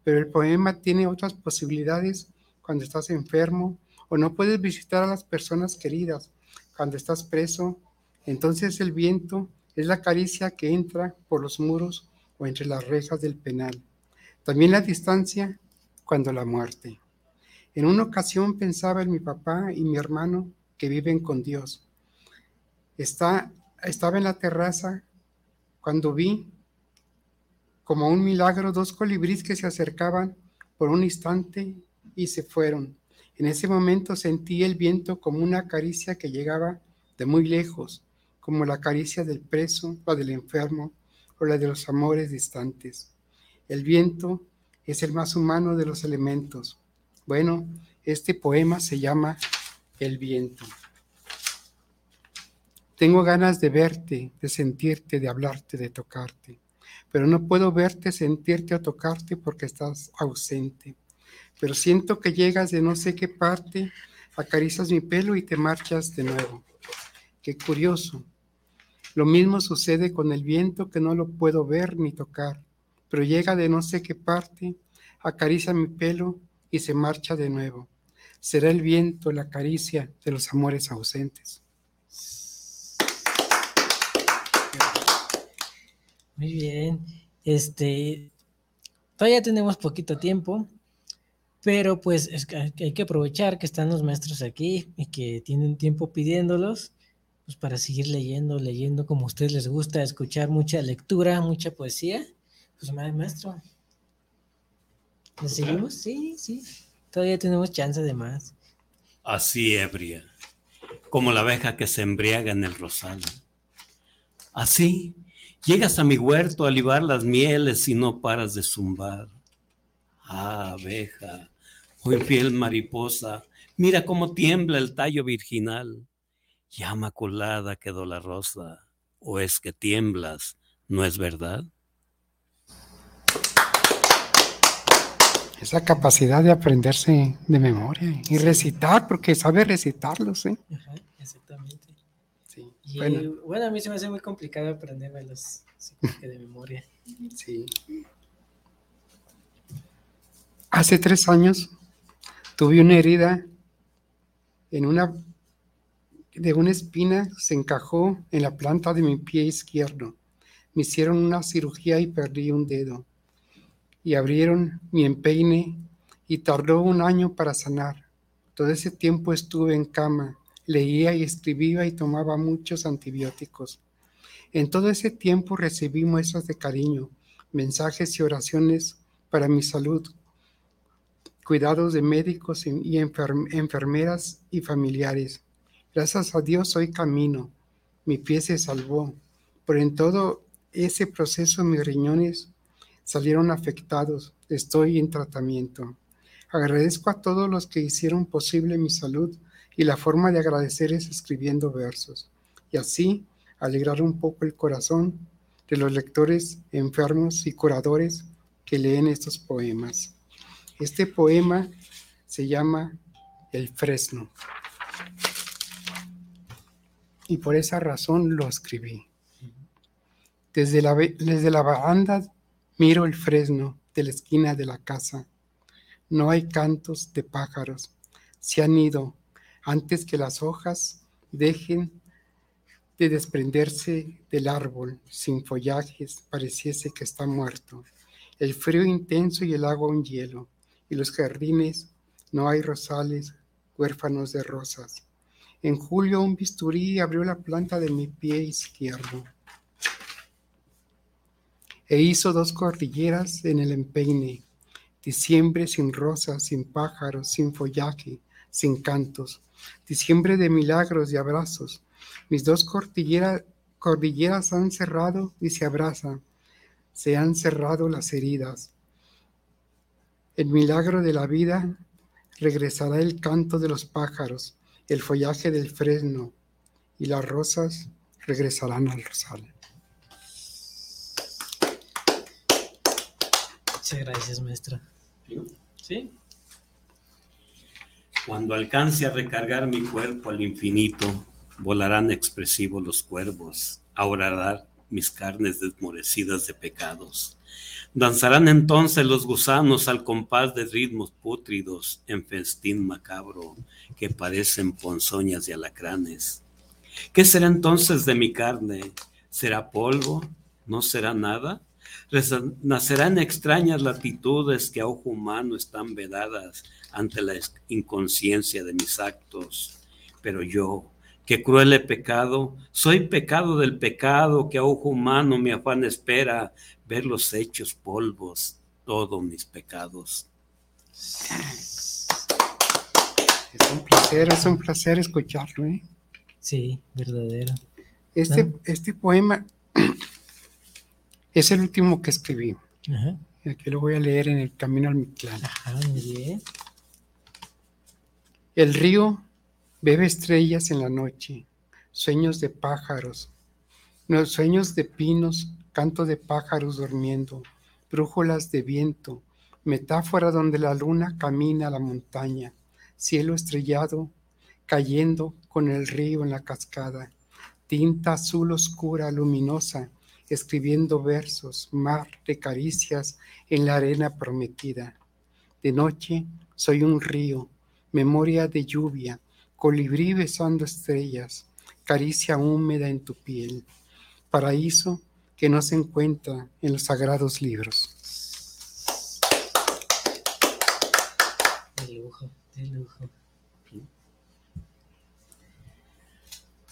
Pero el poema tiene otras posibilidades cuando estás enfermo o no puedes visitar a las personas queridas, cuando estás preso. Entonces el viento es la caricia que entra por los muros o entre las rejas del penal. También la distancia cuando la muerte. En una ocasión pensaba en mi papá y mi hermano que viven con Dios. Está, estaba en la terraza cuando vi como un milagro dos colibríes que se acercaban por un instante y se fueron. En ese momento sentí el viento como una caricia que llegaba de muy lejos, como la caricia del preso, la del enfermo o la de los amores distantes. El viento es el más humano de los elementos. Bueno, este poema se llama El viento. Tengo ganas de verte, de sentirte, de hablarte, de tocarte, pero no puedo verte, sentirte o tocarte porque estás ausente. Pero siento que llegas de no sé qué parte, acaricias mi pelo y te marchas de nuevo. Qué curioso. Lo mismo sucede con el viento que no lo puedo ver ni tocar, pero llega de no sé qué parte, acaricia mi pelo y se marcha de nuevo. Será el viento la caricia de los amores ausentes. Muy bien. Este, todavía tenemos poquito tiempo, pero pues es que hay que aprovechar que están los maestros aquí y que tienen tiempo pidiéndolos, pues para seguir leyendo, leyendo como a ustedes les gusta, escuchar mucha lectura, mucha poesía. Pues maestro. ¿Le seguimos? Sí, sí. Todavía tenemos chance de más. Así ebria, como la abeja que se embriaga en el rosal. Así Llegas a mi huerto a libar las mieles y no paras de zumbar. Ah, abeja, oh infiel mariposa, mira cómo tiembla el tallo virginal. Llama colada quedó la rosa, o es que tiemblas, ¿no es verdad? Esa capacidad de aprenderse de memoria y recitar, porque sabe recitarlos, ¿eh? Ajá, exactamente. Y, Bueno, bueno. a mí se me hace muy complicado aprenderme los de memoria. sí. Hace tres años tuve una herida en una de una espina se encajó en la planta de mi pie izquierdo. Me hicieron una cirugía y perdí un dedo. Y abrieron mi empeine y tardó un año para sanar. Todo ese tiempo estuve en cama, leía y escribía y tomaba muchos antibióticos. En todo ese tiempo recibí muestras de cariño, mensajes y oraciones para mi salud, cuidados de médicos y y enfer- enfermeras y familiares. Gracias a Dios hoy camino. Mi pie se salvó. Pero en todo ese proceso mis riñones salieron afectados. Estoy en tratamiento. Agradezco a todos los que hicieron posible mi salud y la forma de agradecer es escribiendo versos. Y así alegrar un poco el corazón de los lectores enfermos y curadores que leen estos poemas. Este poema se llama El Fresno y por esa razón lo escribí. Desde la, desde la baranda miro el fresno de la esquina de la casa. No hay cantos de pájaros. Se han ido antes que las hojas dejen de desprenderse del árbol sin follajes, pareciese que está muerto. El frío intenso y el agua un hielo, y los jardines no hay rosales huérfanos de rosas. En julio un bisturí abrió la planta de mi pie izquierdo e hizo dos cordilleras en el empeine. Diciembre sin rosas, sin pájaros, sin follaje, sin cantos. Diciembre de milagros y abrazos. Mis dos cordillera- cordilleras han cerrado y se abrazan. Se han cerrado las heridas. El milagro de la vida regresará el canto de los pájaros, el follaje del fresno y las rosas regresarán al rosal. Muchas gracias, maestra. ¿Sí? Cuando alcance a recargar mi cuerpo al infinito, volarán expresivos los cuervos, a orar mis carnes desmorecidas de pecados. Danzarán entonces los gusanos al compás de ritmos pútridos en festín macabro que parecen ponzoñas y alacranes. ¿Qué será entonces de mi carne? ¿Será polvo? ¿No será nada? Resa- Nacerán extrañas latitudes que a ojo humano están vedadas ante la inconsciencia de mis actos. Pero yo, que cruel he pecado, soy pecado del pecado que a ojo humano mi afán espera ver los hechos polvos, todos mis pecados. Es un placer, es un placer escucharlo. ¿eh? Sí, verdadero. Este, este poema es el último que escribí. Ajá, Aquí lo voy a leer en el camino al Mictlán. ajá, muy bien. El río bebe estrellas en la noche, sueños de pájaros, no, sueños de pinos, canto de pájaros durmiendo, brújulas de viento, metáfora donde la luna camina a la montaña, cielo estrellado, cayendo con el río en la cascada, tinta azul oscura, luminosa, escribiendo versos, mar de caricias en la arena prometida. De noche soy un río, memoria de lluvia, colibrí besando estrellas, caricia húmeda en tu piel, paraíso que no se encuentra en los sagrados libros. De lujo, de lujo.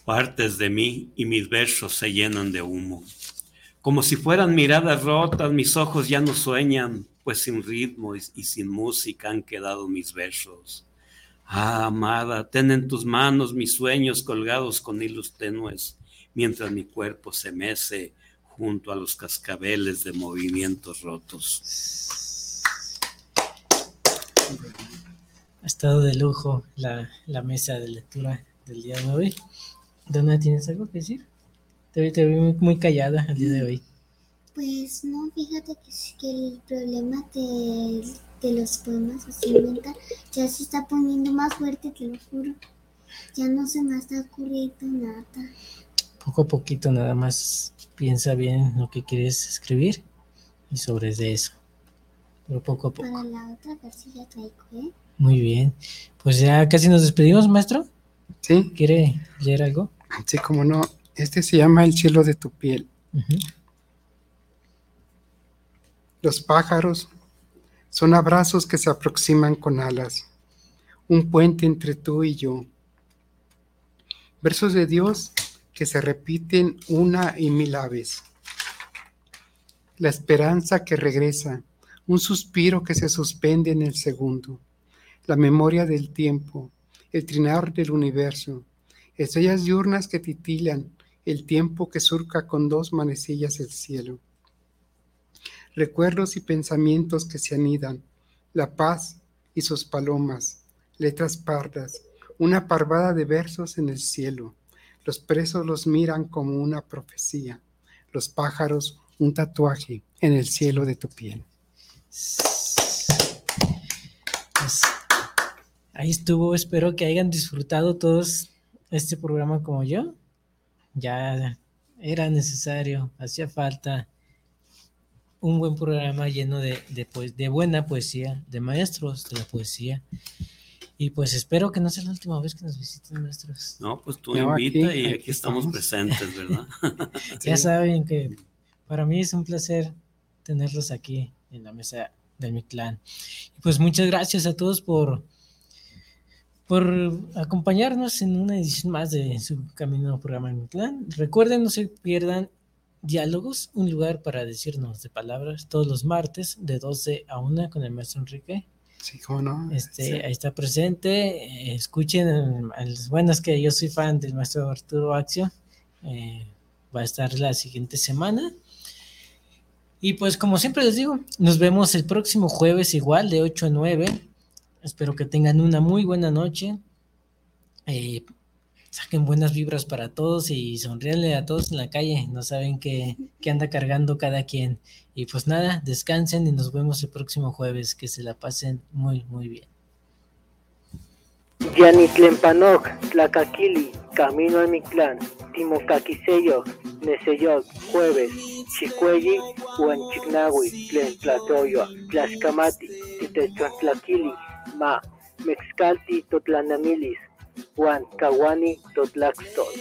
Partes de mí y mis versos se llenan de humo. Como si fueran miradas rotas, mis ojos ya no sueñan, pues sin ritmo y, sin música han quedado mis versos. Ah, amada, ten en tus manos mis sueños colgados con hilos tenues, mientras mi cuerpo se mece junto a los cascabeles de movimientos rotos. Ha estado de lujo la, la mesa de lectura del día de hoy. Donna, ¿tienes algo que decir? Te, te veo muy, muy callada el día de hoy. Pues no, fíjate que, el problema de, de los poemas así mental ya se está poniendo más fuerte, te lo juro. Ya no se me está ocurriendo nada. Poco a poquito nada más piensa bien lo que quieres escribir y sobre de eso. Pero poco a poco. Para la otra, a ver si ya traigo, ¿eh? Muy bien. Pues ya casi nos despedimos, maestro. Sí, ¿Quiere leer algo? sí, como no. Este se llama El cielo de tu piel. Los pájaros son abrazos que se aproximan con alas, un puente entre tú y yo. Versos de Dios que se repiten una y mil aves. La esperanza que regresa, un suspiro que se suspende en el segundo, la memoria del tiempo, el trinar del universo, estrellas diurnas que titilan, el tiempo que surca con dos manecillas el cielo recuerdos y pensamientos que se anidan, la paz y sus palomas, letras pardas, una parvada de versos en el cielo. Los presos los miran como una profecía, los pájaros un tatuaje en el cielo de tu piel. Ahí estuvo. Espero que hayan disfrutado todos este programa como yo. Ya era necesario, hacía falta un buen programa lleno de, de, pues, de buena poesía, de maestros de la poesía. Y pues espero que no sea la última vez que nos visiten maestros. No, pues tú No, invita aquí- y aquí aquí estamos estamos. presentes, ¿verdad? Ya saben que para mí es un placer tenerlos aquí en la mesa de mi clan. Y pues muchas gracias a todos por, por acompañarnos en una edición más de su camino programa en clan. Recuerden, no se pierdan diálogos, un lugar para decirnos de palabras todos los martes de 12 a 1 con el maestro Enrique. Sí, cómo no. Este, Sí. ahí está presente. eh, escuchen, el- bueno, es que yo soy fan del maestro Arturo Axio. eh, va a estar la siguiente semana. Y pues como siempre les digo, nos vemos el próximo jueves igual de 8 a 9. Espero que tengan una muy buena noche. Eh, saquen buenas vibras para todos y sonríenle a todos en la calle. No saben qué, qué anda cargando cada quien. Y pues nada, descansen y nos vemos el próximo jueves. Que se la pasen muy, muy bien. Camino a Timocaquiseyoc, Neseyoc, Jueves, ma mexcalti totlana milis, Juan Kawani Totlaxtol.